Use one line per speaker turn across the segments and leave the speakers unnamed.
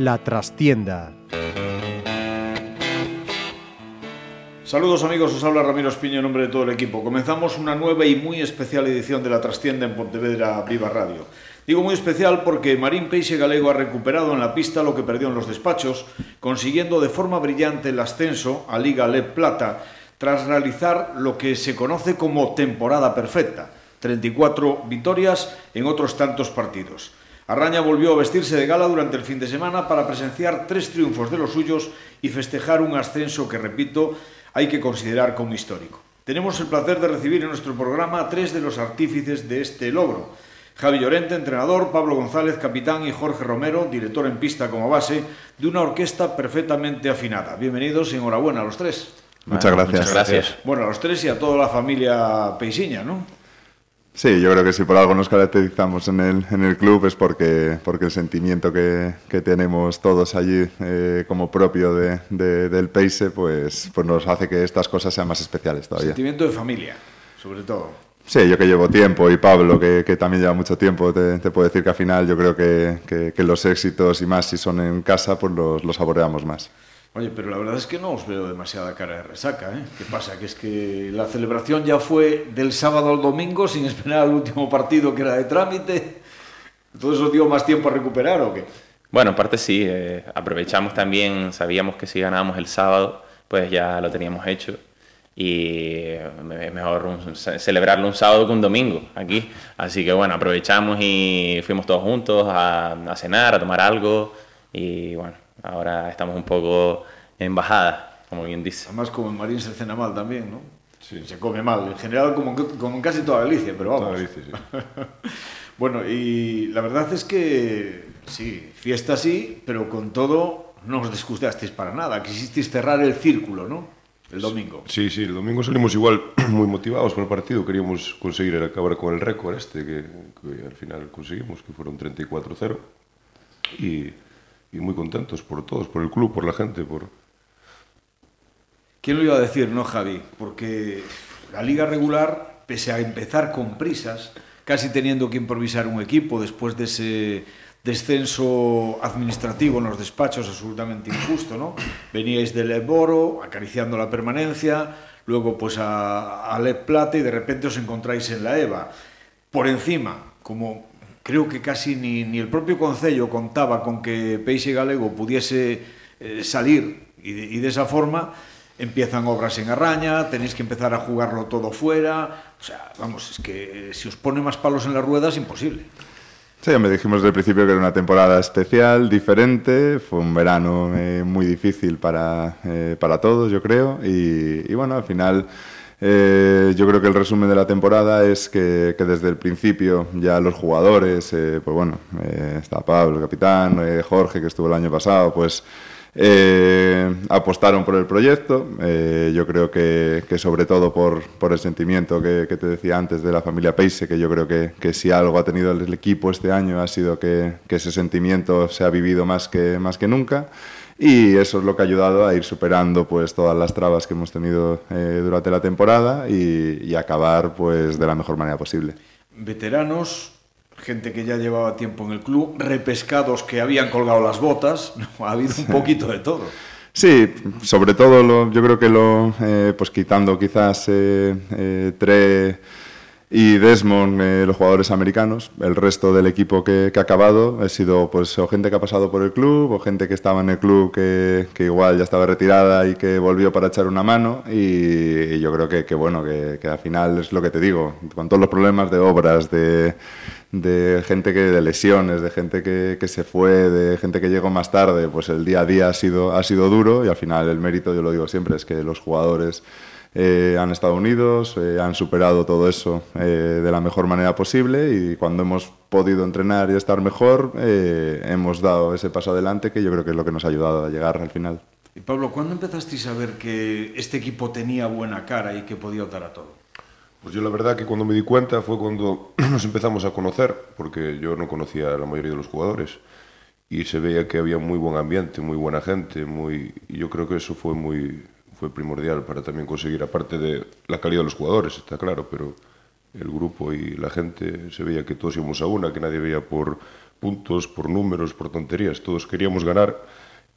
La trastienda.
Saludos amigos, os habla Ramiro Espiño en nombre de todo el equipo. Comenzamos una nueva y muy especial edición de La Trastienda en Pontevedra Viva Radio. Digo muy especial porque Marín Peixe Galego ha recuperado en la pista lo que perdió en los despachos, consiguiendo de forma brillante el ascenso a Liga Le Plata, tras realizar lo que se conoce como temporada perfecta, 34 victorias en otros tantos partidos. Arraña volvió a vestirse de gala durante el fin de semana para presenciar tres triunfos de los suyos y festejar un ascenso que, repito, hay que considerar como histórico. Tenemos el placer de recibir en nuestro programa a tres de los artífices de este logro. Javi Llorente, entrenador, Pablo González, capitán y Jorge Romero, director en pista como base de una orquesta perfectamente afinada. Bienvenidos y enhorabuena a los tres.
Muchas gracias.
Muchas gracias.
Bueno, a los tres y a toda la familia Peisiña, ¿no?
Sí, yo creo que si por algo nos caracterizamos en el, en el club es porque, porque el sentimiento que, que tenemos todos allí eh, como propio de, de, del Peise pues, pues nos hace que estas cosas sean más especiales todavía.
Sentimiento de familia, sobre todo.
Sí, yo que llevo tiempo y Pablo, que, que también lleva mucho tiempo, te, te, puedo decir que al final yo creo que, que, que, los éxitos y más si son en casa, pues los, los saboreamos más.
Oye, pero la verdad es que no os veo demasiada cara de resaca, ¿eh? ¿Qué pasa? Que es que la celebración ya fue del sábado al domingo sin esperar al último partido que era de trámite. ¿Todo eso dio más tiempo a recuperar o qué?
Bueno, en parte sí. Eh, aprovechamos también, sabíamos que si ganábamos el sábado, pues ya lo teníamos hecho. Y es mejor un, celebrarlo un sábado que un domingo aquí. Así que bueno, aprovechamos y fuimos todos juntos a, a cenar, a tomar algo. Y bueno, Ahora estamos un poco en bajada, como bien dice.
Además, como en Marín se cena mal también, ¿no? Sí. Se come mal, en general como, como en casi toda Galicia, pero vamos.
Toda Galicia, sí.
bueno, y la verdad es que sí, fiesta sí, pero con todo no os desgustasteis para nada. Quisisteis cerrar el círculo, ¿no? El domingo.
Sí, sí, el domingo salimos igual muy motivados con el partido. Queríamos conseguir acabar con el récord este que, que al final conseguimos, que fueron 34-0. Y y muy contentos por todos, por el club, por la gente, por...
¿Quién lo iba a decir, no, Javi? Porque la liga regular, pese a empezar con prisas, casi teniendo que improvisar un equipo después de ese descenso administrativo en los despachos absolutamente injusto, ¿no? Veníais del Eboro, acariciando la permanencia, luego pues a, a Plata y de repente os encontráis en la EVA. Por encima, como creo que casi ni, ni el propio Concello contaba con que Peixe Galego pudiese eh, salir y de, y de esa forma empiezan obras en Arraña, tenéis que empezar a jugarlo todo fuera, o sea, vamos, es que eh, si os pone más palos en las ruedas, imposible.
Sí, me dijimos desde el principio que era una temporada especial, diferente, fue un verano eh, muy difícil para, eh, para todos, yo creo, y, bueno, al final... Eh, yo creo que el resumen de la temporada es que, desde el principio ya los jugadores, pues bueno, está Pablo, el capitán, Jorge, que estuvo el año pasado, pues eh, apostaron por el proyecto. Eh, yo creo que, sobre todo por, el sentimiento que, te decía antes de la familia Peise, que yo creo que, que si algo ha tenido el equipo este año ha sido que, que ese sentimiento se ha vivido más que, más que nunca. Y eso es lo que ha ayudado a ir superando pues todas las trabas que hemos tenido eh, durante la temporada y, y, acabar pues de la mejor manera posible.
Veteranos, gente que ya llevaba tiempo en el club, repescados que habían colgado las botas, ¿no? ha habido un poquito de todo.
Sí, sobre todo lo, yo creo que lo, eh, pues quitando quizás eh, eh, tres y Desmond, eh, los jugadores americanos. El resto del equipo que, que, ha acabado ha sido pues, o gente que ha pasado por el club o gente que estaba en el club que, que igual ya estaba retirada y que volvió para echar una mano. Y, y yo creo que, que bueno, que, que, al final es lo que te digo, con todos los problemas de obras, de, de gente que de lesiones, de gente que, que se fue, de gente que llegó más tarde, pues el día a día ha sido, ha sido duro y al final el mérito, yo lo digo siempre, es que los jugadores eh, han estado unidos, eh, han superado todo eso eh, de la mejor manera posible y cuando hemos podido entrenar y estar mejor, hemos dado ese paso adelante que yo creo que es lo que nos ha ayudado a llegar al final.
Y Pablo, ¿cuándo empezasteis a ver que este equipo tenía buena cara y que podía optar a todo?
Pues yo la verdad que cuando me di cuenta fue cuando nos empezamos a conocer, porque yo no conocía a la mayoría de los jugadores. y se veía que había muy buen ambiente, muy buena gente, muy, y yo creo que eso fue muy fue primordial para también conseguir, aparte de la calidad de los jugadores, está claro, pero el grupo y la gente se veía que todos íbamos a una, que nadie veía por puntos, por números, por tonterías, todos queríamos ganar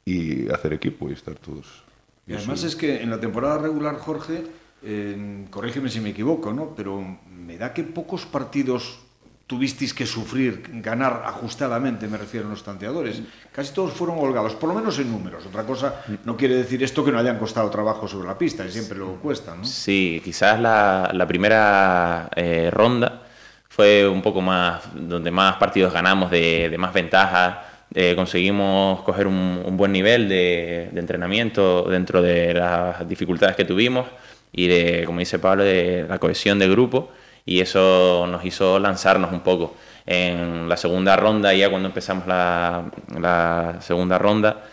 y hacer equipo y estar todos.
Y además es que en la temporada regular, Jorge, eh, corrígeme si me equivoco, ¿no? pero me da que pocos partidos tuvisteis que sufrir, ganar ajustadamente, me refiero a los tanteadores. Casi todos fueron holgados, por lo menos en números. Otra cosa no quiere decir esto que no hayan costado trabajo sobre la pista, y siempre lo cuesta, ¿no?
Sí, quizás la, primera eh, ronda fue un poco más, donde más partidos ganamos, de, más ventaja, eh, conseguimos coger un, buen nivel de, entrenamiento dentro de las dificultades que tuvimos y de, como dice Pablo, de la cohesión del grupo y eso nos hizo lanzarnos un poco. En la segunda ronda, ya cuando empezamos la, la segunda ronda,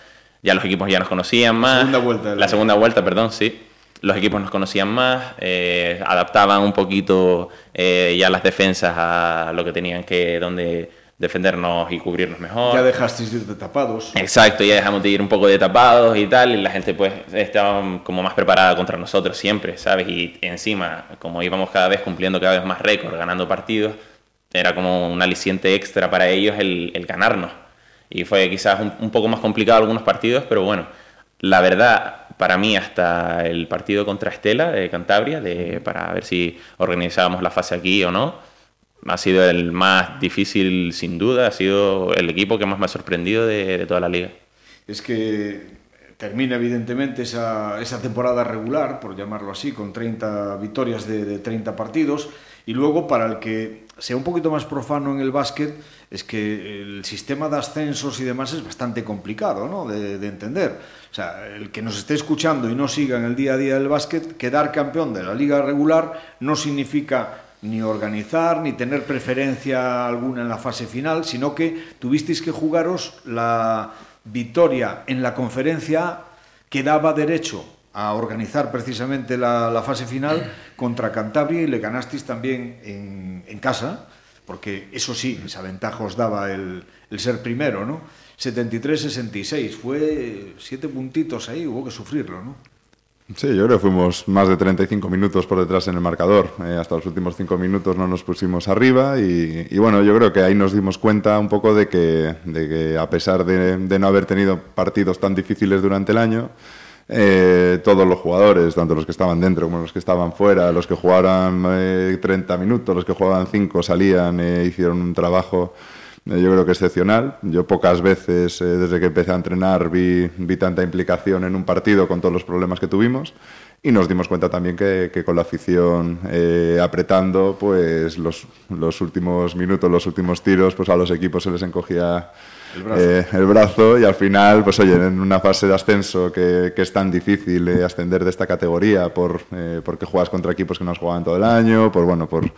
ya los equipos ya nos conocían más.
Segunda vuelta.
La segunda vuelta, perdón, sí. Los equipos nos conocían más, eh, adaptaban un poquito eh, ya las defensas a lo que tenían que, donde defendernos y cubrirnos mejor.
Ya dejasteis de ir de tapados.
Exacto, ya dejamos de ir un poco de tapados y tal, y la gente pues estaba como más preparada contra nosotros siempre, ¿sabes? Y encima, como íbamos cada vez cumpliendo cada vez más récords, ganando partidos, era como un aliciente extra para ellos el, el ganarnos. Y fue quizás un, un, poco más complicado algunos partidos, pero bueno, la verdad, para mí hasta el partido contra Estela de Cantabria, de, para ver si organizábamos la fase aquí o no, ha sido el más difícil sin duda, ha sido el equipo que más me ha sorprendido de, de toda la liga.
Es que termina evidentemente esa, esa, temporada regular, por llamarlo así, con 30 victorias de, de, 30 partidos, y luego para el que sea un poquito más profano en el básquet, es que el sistema de ascensos y demás es bastante complicado ¿no? de, de entender. O sea, el que nos esté escuchando y no siga en el día a día del básquet, quedar campeón de la liga regular no significa ni organizar, ni tener preferencia alguna en la fase final, sino que tuvisteis que jugaros la victoria en la conferencia que daba derecho a organizar precisamente la, la fase final contra Cantabria y le ganasteis también en, en, casa, porque eso sí, esa ventaja os daba el, el ser primero, ¿no? 73-66, fue siete puntitos ahí, hubo que sufrirlo, ¿no?
Sí, yo creo que fuimos más de 35 minutos por detrás en el marcador. Eh, hasta los últimos 5 minutos no nos pusimos arriba y, bueno, yo creo que ahí nos dimos cuenta un poco de que, de que a pesar de, de, no haber tenido partidos tan difíciles durante el año, eh, todos los jugadores, tanto los que estaban dentro como los que estaban fuera, los que jugaban eh, 30 minutos, los que jugaban 5, salían, eh, hicieron un trabajo yo creo que excepcional. Yo pocas veces, eh, desde que empecé a entrenar, vi, vi, tanta implicación en un partido con todos los problemas que tuvimos. Y nos dimos cuenta también que, que con la afición eh, apretando, pues los, los, últimos minutos, los últimos tiros, pues a los equipos se les encogía el brazo. Eh, el brazo. y al final, pues oye, en una fase de ascenso que, que es tan difícil eh, ascender de esta categoría por, eh, porque juegas contra equipos que no has jugado en todo el año, por bueno, por,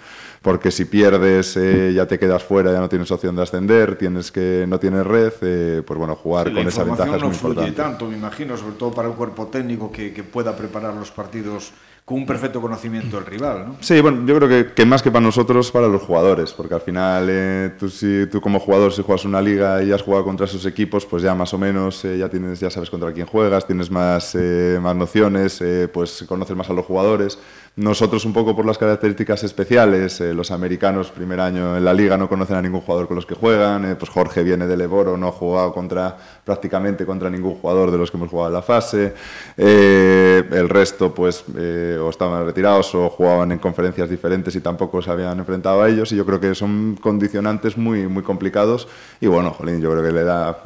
porque si pierdes eh, ya te quedas fuera, ya no tienes opción de ascender, tienes que no tienes red, eh, pues bueno, jugar
sí,
con esa ventaja es
no
muy importante.
tanto, me imagino, sobre todo para el cuerpo técnico que, que pueda preparar los partidos con un perfecto conocimiento del rival, ¿no?
Sí, bueno, yo creo que, más que para nosotros, para los jugadores, porque al final eh, tú, si, tú como jugador si juegas una liga y has jugado contra esos equipos, pues ya más o menos eh, ya tienes ya sabes contra quién juegas, tienes más, eh, más nociones, pues conoces más a los jugadores. Nosotros un poco por las características especiales, eh, los americanos primer año en la liga no conocen a ningún jugador con los que juegan, eh, pues Jorge viene del Eboro, no ha jugado contra, prácticamente contra ningún jugador de los que hemos jugado en la fase, eh, el resto pues o estaban retirados o jugaban en conferencias diferentes y tampoco se habían enfrentado a ellos. Y yo creo que son condicionantes muy, muy complicados. Y bueno, Jolín, yo creo que le da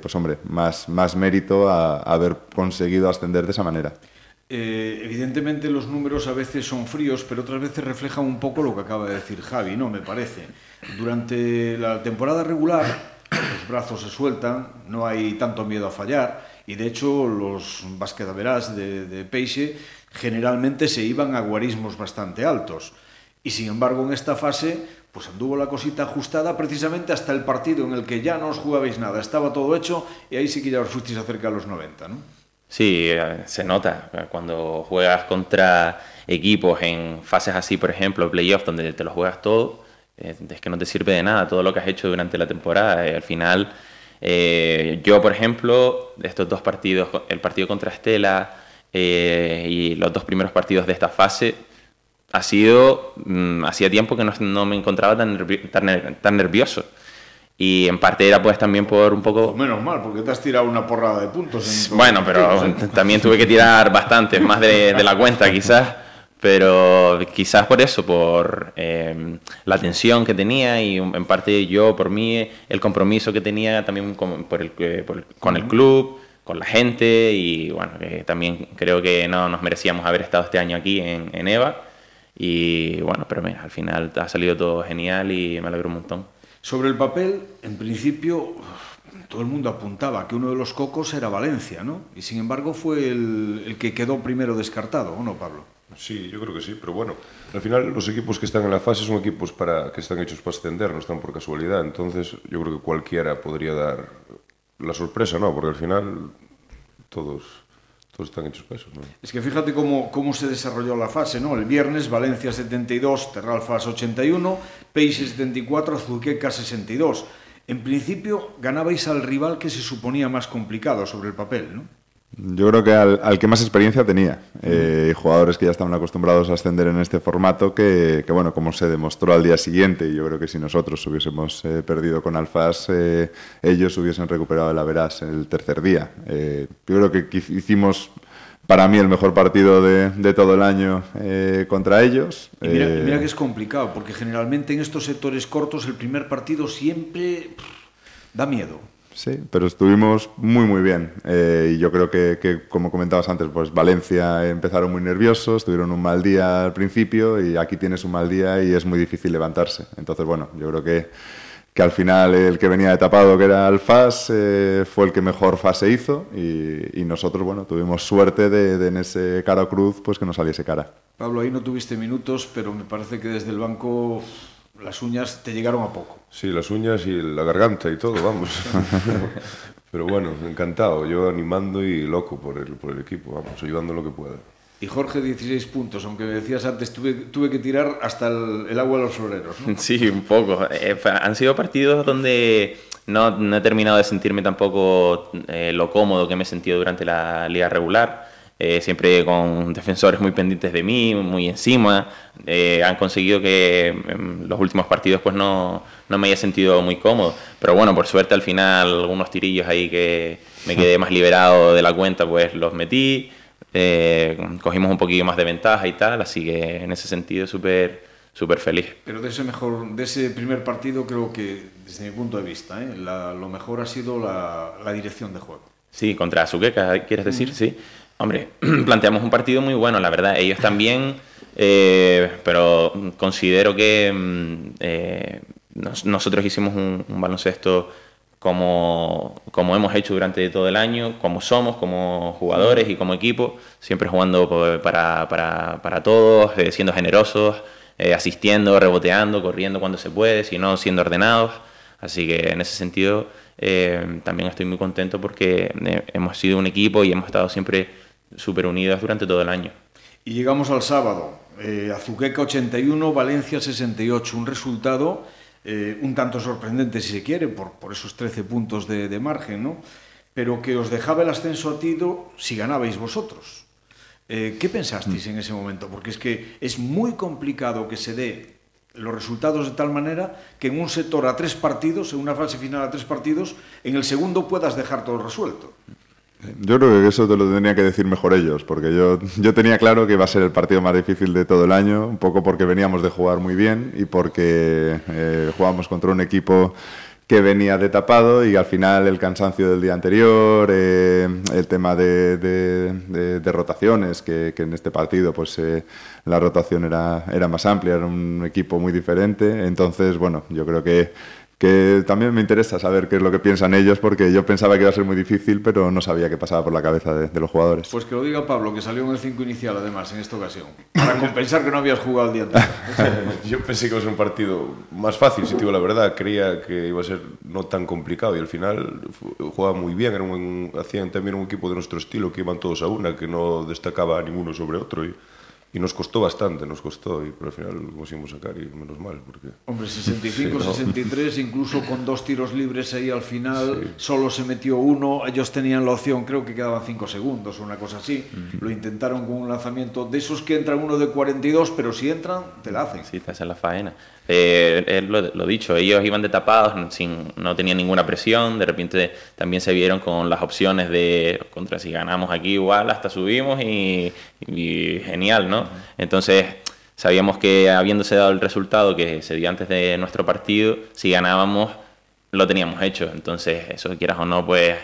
pues hombre, más, más mérito a haber conseguido ascender de esa manera.
Eh, evidentemente los números a veces son fríos, pero otras veces reflejan un poco lo que acaba de decir Javi, ¿no? Me parece. Durante la temporada regular, los brazos se sueltan, no hay tanto miedo a fallar, y de hecho los basquetaveras de, de Peixe generalmente se iban a guarismos bastante altos. Y sin embargo, en esta fase, pues anduvo la cosita ajustada precisamente hasta el partido en el que ya no os jugabais nada, estaba todo hecho, y ahí sí que ya os fuisteis acerca a los 90, ¿no?
Sí, eh, se nota cuando juegas contra equipos en fases así, por ejemplo, playoffs, donde te lo juegas todo, eh, es que no te sirve de nada todo lo que has hecho durante la temporada. Eh, al final Eh, yo, por ejemplo, estos dos partidos, el partido contra Estela eh, y los dos primeros partidos de esta fase, ha sido, mm, hacía tiempo que no, me encontraba tan nervioso. Y en parte era pues también por un poco...
Pues menos mal, porque te has tirado una porrada de puntos.
bueno, pero ¿eh? también tuve que tirar bastante, más de, de la cuenta quizás. Pero quizás por eso, por eh, la tensión que tenía y en parte yo, por mí, el compromiso que tenía también con, por el, eh, por, con el club, con la gente y bueno, también creo que no nos merecíamos haber estado este año aquí en, en EVA. Y bueno, pero mira, al final ha salido todo genial y me alegro un montón.
Sobre el papel, en principio, todo el mundo apuntaba que uno de los cocos era Valencia, ¿no? Y sin embargo fue el, que quedó primero descartado, ¿o no, Pablo?
Sí, yo creo que sí, pero bueno, al final los equipos que están en la fase son equipos para, que están hechos para ascender, no están por casualidad, entonces yo creo que cualquiera podría dar la sorpresa, ¿no? Porque al final todos, todos están hechos pesos, non?
Es que fíjate como, como se desarrolló la fase, ¿no? El viernes Valencia 72, Terralfas 81, Peixe 74, Azuqueca 62. En principio ganabais al rival que se suponía más complicado sobre el papel, ¿no?
Yo creo que al, al que más experiencia tenía, eh, jugadores que ya estaban acostumbrados a ascender en este formato, que, que, bueno, como se demostró al día siguiente, yo creo que si nosotros hubiésemos eh, perdido con Alfas, eh, ellos hubiesen recuperado el Averas el tercer día. Eh, yo creo que hicimos para mí el mejor partido de, de todo el año eh, contra ellos.
Y mira, eh, mira, que es complicado, porque generalmente en estos sectores cortos el primer partido siempre pff, da miedo.
Sí, pero estuvimos muy, muy bien. Eh, y yo creo que, como comentabas antes, pues Valencia empezaron muy nerviosos, tuvieron un mal día al principio y aquí tienes un mal día y es muy difícil levantarse. Entonces, bueno, yo creo que, que al final el que venía de tapado, que era el FAS, eh, fue el que mejor fase hizo y, nosotros, bueno, tuvimos suerte de, en ese cara o cruz, pues que nos saliese cara.
Pablo, ahí no tuviste minutos, pero me parece que desde el banco las uñas te llegaron a poco.
Sí, las uñas y la garganta y todo, vamos. Pero bueno, encantado, yo animando y loco por el, por el equipo, vamos, ayudando lo que pueda.
Y Jorge, 16 puntos, aunque me decías antes, tuve, tuve que tirar hasta el, el, agua a los floreros. ¿no?
Sí, un poco. Eh, han sido partidos donde no, no, he terminado de sentirme tampoco eh, lo cómodo que me he sentido durante la liga regular eh, siempre con defensores muy pendientes de mí, muy encima. Eh, han conseguido que en los últimos partidos pues no, no, me haya sentido muy cómodo. Pero bueno, por suerte al final algunos tirillos ahí que me quedé más liberado de la cuenta pues los metí. Eh, cogimos un poquillo más de ventaja y tal, así que en ese sentido súper súper feliz.
Pero de ese mejor, de ese primer partido creo que desde mi punto de vista, ¿eh? la, lo mejor ha sido la, la, dirección de juego.
Sí, contra Azuqueca, ¿quieres decir? Mm. Sí. Hombre, planteamos un partido muy bueno, la verdad. Ellos también, eh, pero considero que mm, eh, nos, nosotros hicimos un, baloncesto como, como hemos hecho durante todo el año, como somos, como jugadores y como equipo, siempre jugando para, para, para todos, eh, siendo generosos, eh, asistiendo, reboteando, corriendo cuando se puede, sino siendo ordenados. Así que en ese sentido también estoy muy contento porque hemos sido un equipo y hemos estado siempre súper unidas durante todo el año.
Y llegamos al sábado. Eh, Azuqueca 81, Valencia 68. Un resultado eh, un tanto sorprendente, si se quiere, por, por esos 13 puntos de, de, margen, ¿no? Pero que os dejaba el ascenso a tiro si ganabais vosotros. Eh, ¿Qué pensasteis mm. en ese momento? Porque es que es muy complicado que se dé los resultados de tal manera que en un sector a tres partidos, en una fase final a tres partidos, en el segundo puedas dejar todo resuelto.
Yo creo que eso te lo tendría que decir mejor ellos, porque yo, yo tenía claro que iba a ser el partido más difícil de todo el año, un poco porque veníamos de jugar muy bien y porque eh, jugábamos contra un equipo que venía de tapado y al final el cansancio del día anterior, eh, el tema de, rotaciones, que, que, en este partido pues eh, la rotación era, era más amplia, era un equipo muy diferente, entonces bueno, yo creo que que también me interesa saber qué es lo que piensan ellos, porque yo pensaba que iba a ser muy difícil, pero no sabía qué pasaba por la cabeza de, de los jugadores.
Pues que lo diga Pablo, que salió en el 5 inicial además en esta ocasión, para compensar que no habías jugado el día anterior.
yo pensé que iba a ser un partido más fácil, si te digo la verdad, creía que iba a ser no tan complicado y al final jugaba muy bien, era un, hacían también un equipo de nuestro estilo, que iban todos a una, que no destacaba ninguno sobre otro y, E nos costó bastante, nos costó, e pero ao final conseguimos sacar, e menos mal, porque...
Hombre, 65, sí, no. 63, incluso con dos tiros libres aí al final, sí. solo se metió uno, ellos tenían la opción, creo que quedaban 5 segundos, una cosa así, uh -huh. lo intentaron con un lanzamiento de esos que entran uno de 42, pero si entran, te la hacen.
Sí, te hacen la faena. Eh, lo, lo, dicho, ellos iban de tapados, sin, no tenían ninguna presión, de repente también se vieron con las opciones de, contra si ganamos aquí igual, hasta subimos y, y genial, ¿no? Entonces, sabíamos que habiéndose dado el resultado que se dio antes de nuestro partido, si ganábamos, lo teníamos hecho. Entonces, eso quieras o no, pues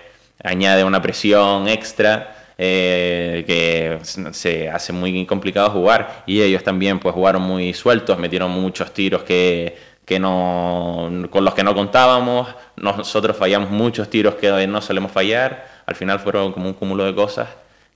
añade una presión extra. Eh, que se hace muy complicado jugar y ellos también pues jugaron muy sueltos, metieron muchos tiros que, que no, con los que no contábamos, nosotros fallamos muchos tiros que no solemos fallar, al final fueron como un cúmulo de cosas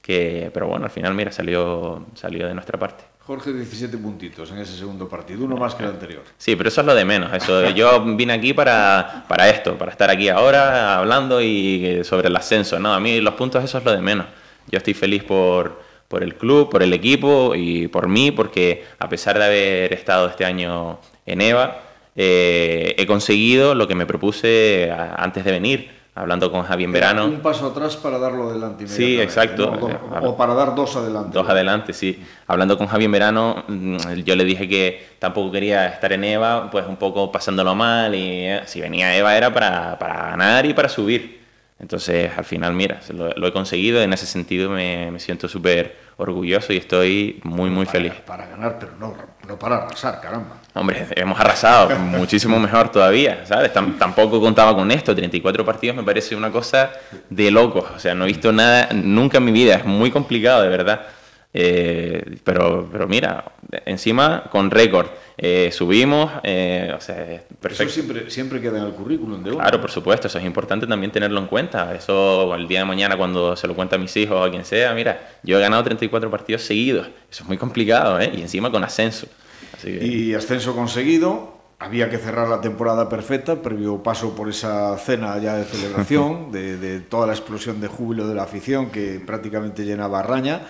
que, pero bueno, al final, mira, salió, salió de nuestra parte.
Jorge, 17 puntitos en ese segundo partido, uno más que el anterior.
Sí, pero eso es lo de menos. Eso, yo vine aquí para, para esto, para estar aquí ahora hablando y sobre el ascenso. No, a mí los puntos eso es lo de menos. Yo estoy feliz por, por el club, por el equipo y por mí, porque a pesar de haber estado este año en EVA, eh, he conseguido lo que me propuse antes de venir hablando con Javi en verano.
Un paso atrás para darlo adelante.
Sí, exacto.
¿no? O, para dar dos adelante.
Dos adelante, sí. Hablando con Javi en verano, mm, yo le dije que tampoco quería estar en EVA, pues un poco pasándolo mal. Y eh, si venía EVA era para, para ganar y para subir. Entonces, al final, mira, lo, lo he conseguido. En ese sentido, me, me siento súper orgulloso y estoy muy, muy
para,
feliz.
Para ganar, pero no, no para arrasar, caramba.
Hombre, hemos arrasado, muchísimo mejor todavía, ¿sabes? Tam tampoco contaba con esto, 34 partidos me parece una cosa de locos, o sea, no he visto nada nunca en mi vida, es muy complicado, de verdad. Eh, pero, pero mira, encima con récord. Eh, subimos, eh, o sea, perfecto.
Eso siempre, siempre queda en el currículum de uno.
Claro, por supuesto, eso es importante también tenerlo en cuenta. Eso el día de mañana cuando se lo cuenta a mis hijos o a quien sea, mira, yo he ganado 34 partidos seguidos. Eso es muy complicado, ¿eh? Y encima con ascenso.
Así que... Y ascenso conseguido, había que cerrar la temporada perfecta, previo paso por esa cena ya de celebración, de, de, toda la explosión de júbilo de la afición que prácticamente llenaba Raña,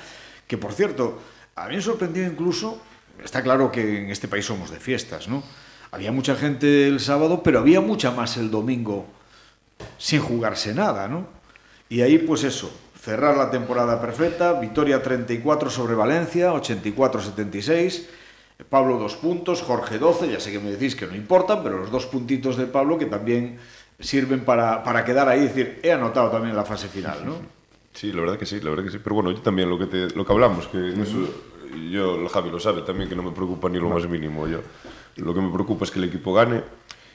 que por cierto, a mí me sorprendió incluso está claro que en este país somos de fiestas, ¿no? Había mucha gente el sábado, pero había mucha más el domingo sin jugarse nada, ¿no? Y ahí, pues eso, cerrar la temporada perfecta, victoria 34 sobre Valencia, 84-76, Pablo dos puntos, Jorge 12, ya sé que me decís que no importan, pero los dos puntitos de Pablo que también sirven para, para quedar ahí, decir, he anotado también la fase final, ¿no?
Sí, la verdad que sí, la verdad que sí, pero bueno, yo también lo que, te, lo que hablamos, que en eso yo, el Javi lo sabe también, que no me preocupa ni lo más mínimo. Yo, lo que me preocupa es que el equipo gane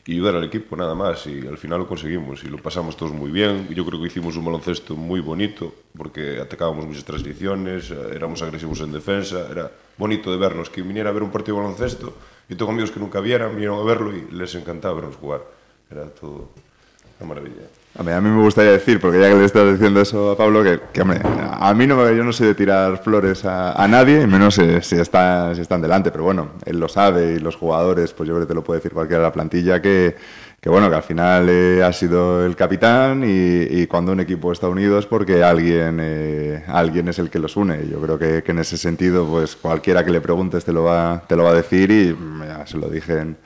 y ayudar al equipo, nada más. Y al final lo conseguimos y lo pasamos todos muy bien. Yo creo que hicimos un baloncesto muy bonito porque atacábamos muchas transiciones, éramos agresivos en defensa, era bonito de vernos. Que viniera a ver un partido de baloncesto y tengo amigos que nunca vieran, vinieron a verlo y les encantaba vernos jugar. Era todo una maravilla.
A mí, me gustaría decir, porque ya que le estás diciendo eso a Pablo, que, a mí no, yo no soy de tirar flores a, nadie, y menos si, está, si están delante, pero bueno, él lo sabe y los jugadores, pues yo creo que te lo puede decir cualquiera de la plantilla, que, que bueno, que al final eh, ha sido el capitán y, cuando un equipo está unido es porque alguien, eh, alguien es el que los une. Yo creo que, que, en ese sentido, pues cualquiera que le preguntes te lo va, te lo va a decir y ya se lo dije en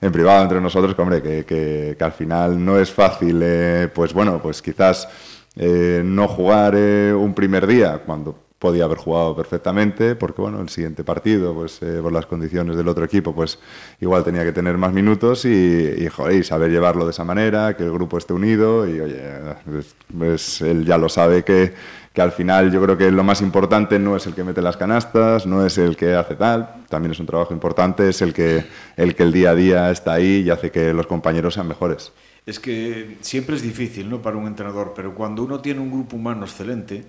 en privado entre nosotros, que, hombre, que, que, que al final no es fácil, eh, pues bueno, pues quizás eh, no jugar eh, un primer día cuando podía haber jugado perfectamente, porque bueno, el siguiente partido, pues eh, por las condiciones del otro equipo, pues igual tenía que tener más minutos y, y, joder, saber llevarlo de esa manera, que el grupo esté unido y oye, pues él ya lo sabe que, que al final yo creo que lo más importante no es el que mete las canastas, no es el que hace tal, también es un trabajo importante, es el que el, que el día a día está ahí y hace que los compañeros sean mejores.
Es que siempre es difícil ¿no? para un entrenador, pero cuando uno tiene un grupo humano excelente,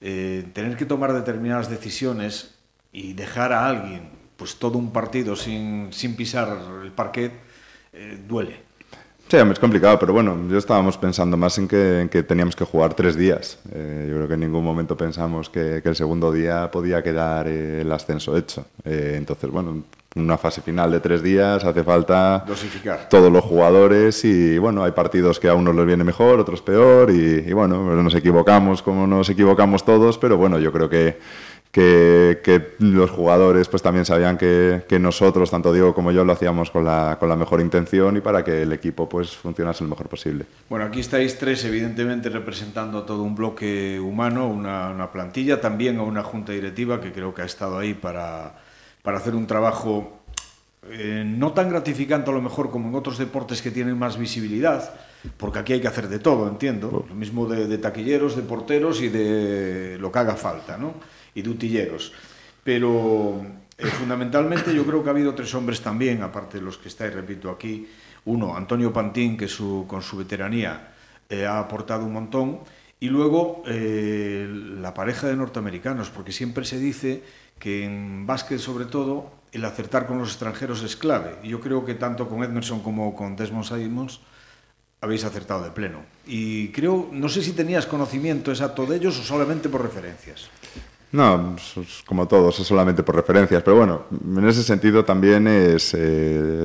eh, tener que tomar determinadas decisiones y dejar a alguien pues todo un partido sin, sin pisar el parquet eh, duele.
Sí, es complicado, pero bueno, yo estábamos pensando más en que, en que teníamos que jugar tres días. Eh, yo creo que en ningún momento pensamos que, el segundo día podía quedar eh, el ascenso hecho. Entonces, bueno, una fase final de tres días hace falta
Dosificar.
todos los jugadores y bueno, hay partidos que a unos les viene mejor, otros peor y, y bueno, nos equivocamos como nos equivocamos todos, pero bueno, yo creo que que, los jugadores pues también sabían que, nosotros, tanto Diego como yo, lo hacíamos con la, con la mejor intención y para que el equipo pues funcionase lo mejor posible.
Bueno, aquí estáis tres, evidentemente, representando a todo un bloque humano, una, plantilla, también a una junta directiva que creo que ha estado ahí para, para hacer un trabajo eh, no tan gratificante a lo mejor como en otros deportes que tienen más visibilidad, porque aquí hay que hacer de todo, entiendo, oh. lo mismo de, de taquilleros, de porteros y de lo que haga falta, ¿no? Y de utilleros. Pero eh, fundamentalmente yo creo que ha habido tres hombres también, aparte de los que estáis, repito, aquí. Uno, Antonio Pantín, que su, con su veteranía eh, ha aportado un montón. Y luego eh, la pareja de norteamericanos, porque siempre se dice que en básquet sobre todo el acertar con los extranjeros es clave. Y yo creo que tanto con Edmerson como con Desmond Simons habéis acertado de pleno. Y creo, no sé si tenías conocimiento exacto de ellos o solamente por referencias.
No, como todos, es solamente por referencias, pero bueno, en ese sentido también es, eh,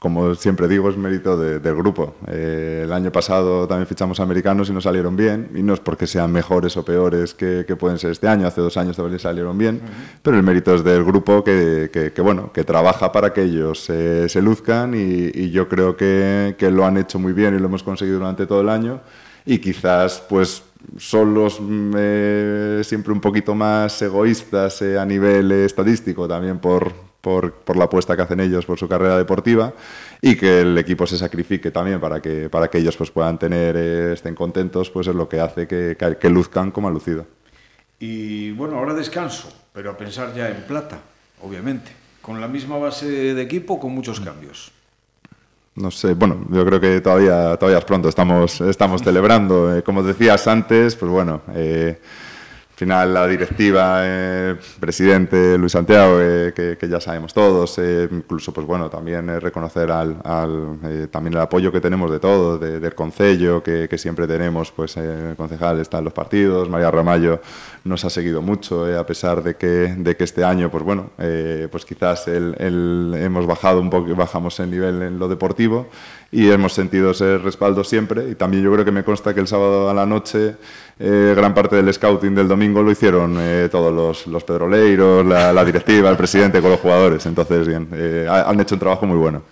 como siempre digo, es mérito del grupo. Eh, el año pasado también fichamos americanos y no salieron bien, y no es porque sean mejores o peores que, pueden ser este año, hace dos años también salieron bien, pero el mérito es del grupo que, bueno, que trabaja para que ellos se luzcan y, yo creo que, que lo han hecho muy bien y lo hemos conseguido durante todo el año y quizás pues son los eh, siempre un poquito más egoístas eh, a nivel estadístico, también por, por, la apuesta que hacen ellos por su carrera deportiva y que el equipo se sacrifique también para que, para que ellos pues, puedan tener, eh, estén contentos, pues es lo que hace que luzcan como ha lucido.
Y bueno, ahora descanso, pero a pensar ya en plata, obviamente, con la misma base de equipo, con muchos cambios.
No sé, bueno, yo creo que todavía, todavía es pronto, estamos, estamos celebrando. Eh, como decías antes, pues bueno, eh, final la directiva, eh, presidente Luis Santiago, eh, que, ya sabemos todos, eh, incluso pues bueno, también reconocer al, también el apoyo que tenemos de todos, del concello, que, siempre tenemos, pues el concejal está en los partidos, María Ramallo nos ha seguido mucho, a pesar de que, de que este año, pues bueno, pues quizás el, hemos bajado un poco, bajamos el nivel en lo deportivo y hemos sentido ese respaldo siempre y también yo creo que me consta que el sábado a la noche eh, gran parte del scouting del domingo lo hicieron eh, todos los, los pedroleiros, la, directiva, el presidente con los jugadores. Entonces, bien, eh, han hecho un trabajo muy bueno.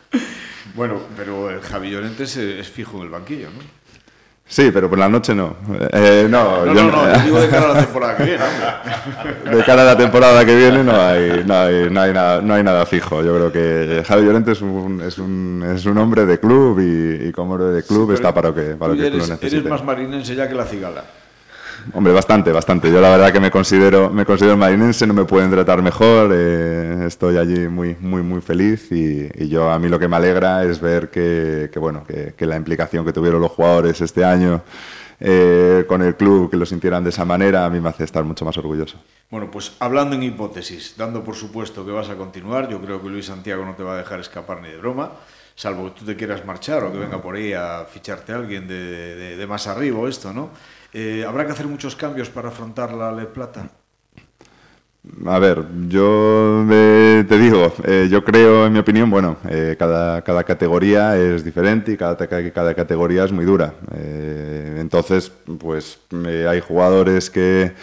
Bueno, pero el Javi Llorentes es fijo en el banquillo, ¿no?
Sí, pero por la noche no.
no, no, yo, no, digo de cara a la temporada que viene.
De cara a la temporada que viene no hay, no hay, no hay, nada, no hay nada fijo. Yo creo que Javi Llorente es un, es un, es un hombre de club y, como hombre de club está para lo que, para lo que
eres, Eres más marinense ya que la cigala.
Hombre, bastante, bastante. Yo la verdad que me considero, me considero marinense, no me pueden tratar mejor. Eh, estoy allí muy, muy, muy feliz y, yo a mí lo que me alegra es ver que, bueno, que, la implicación que tuvieron los jugadores este año eh, con el club, que lo sintieran de esa manera, a mí me hace estar mucho más orgulloso.
Bueno, pues hablando en hipótesis, dando por supuesto que vas a continuar, yo creo que Luis Santiago no te va a dejar escapar ni de broma salvo que tú te quieras marchar o que venga por ahí a ficharte a alguien de, de más arriba esto, ¿no? Eh, ¿Habrá que hacer muchos cambios para afrontar la Le Plata?
A ver, yo te digo, eh, yo creo, en mi opinión, bueno, eh, cada, cada, categoría es diferente y cada, cada categoría es muy dura. entonces, pues hay jugadores que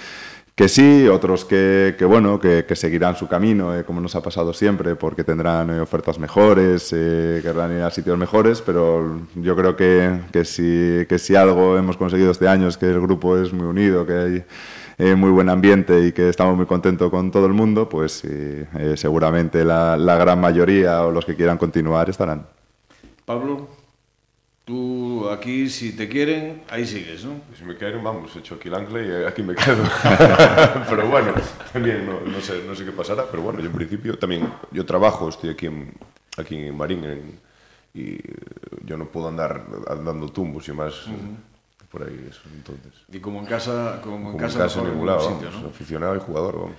que sí, otros que, que bueno, que, seguirán su camino, eh, como nos ha pasado siempre, porque tendrán eh, ofertas mejores, eh, querrán ir a sitios mejores, pero yo creo que, que, si, que si algo hemos conseguido este año es que el grupo es muy unido, que hay eh, muy buen ambiente y que estamos muy contentos con todo el mundo, pues seguramente la, la gran mayoría o los que quieran continuar estarán.
Pablo. Tú aquí, si te quieren, ahí sigues, ¿no?
Si me quieren, vamos, he hecho aquí el ancla y eh, aquí me quedo. pero bueno, también no, no, sé, no sé qué pasará, pero bueno, yo en principio también, yo trabajo, estoy aquí en, aquí en Marín y yo no puedo andar andando tumbos y más por ahí, eso, entonces.
Y como en casa, como,
como
en casa, en casa
en ningún lado, sitio, ¿no? aficionado y jugador, vamos.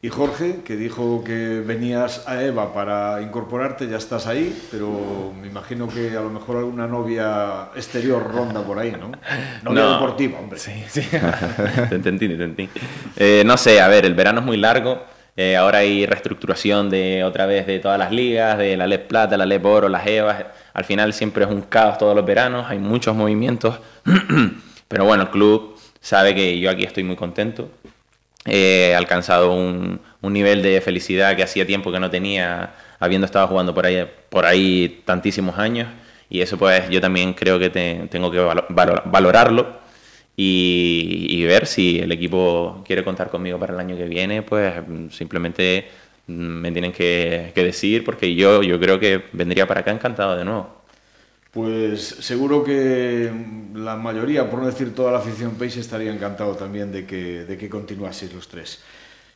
Y Jorge, que dijo que venías a Eva para incorporarte, ya estás ahí, pero me imagino que a lo mejor alguna novia exterior ronda por ahí, ¿no? Novia no, deportiva, hombre.
Sí, sí. te entendí, te entendí. Eh, no sé, a ver, el verano es muy largo. Eh, ahora hay reestructuración de otra vez de todas las ligas, de la LEP Plata, la LEP Oro, las EVAs. Al final siempre es un caos todos los veranos, hay muchos movimientos. pero bueno, el club sabe que yo aquí estoy muy contento he alcanzado un, nivel de felicidad que hacía tiempo que no tenía, habiendo estado jugando por ahí, por ahí tantísimos años. Y eso pues yo también creo que tengo que valorarlo y, ver si el equipo quiere contar conmigo para el año que viene, pues simplemente me tienen que, decir porque yo, yo creo que vendría para acá encantado de nuevo.
Pues seguro que la mayoría, por no decir toda la afición Pace, estaría encantado también de que, de que continuaseis los tres.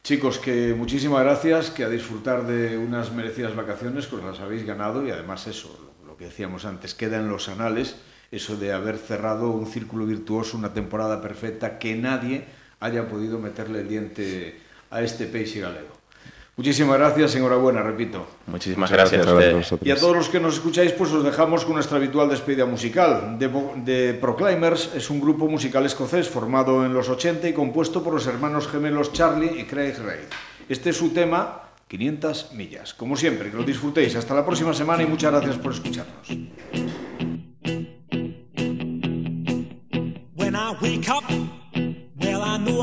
Chicos, que muchísimas gracias, que a disfrutar de unas merecidas vacaciones, que os las habéis ganado y además eso, lo que decíamos antes, queda en los anales eso de haber cerrado un círculo virtuoso, una temporada perfecta, que nadie haya podido meterle el diente a este Pace galego. Muchísimas gracias, enhorabuena, repito.
Muchísimas gracias, a
Y a todos los que nos escucháis, pues os dejamos con nuestra habitual despedida musical. The, Proclaimers es un grupo musical escocés formado en los 80 y compuesto por los hermanos gemelos Charlie y Craig Reid. Este es su tema, 500 millas. Como siempre, que lo disfrutéis. Hasta la próxima semana y muchas gracias por escucharnos. I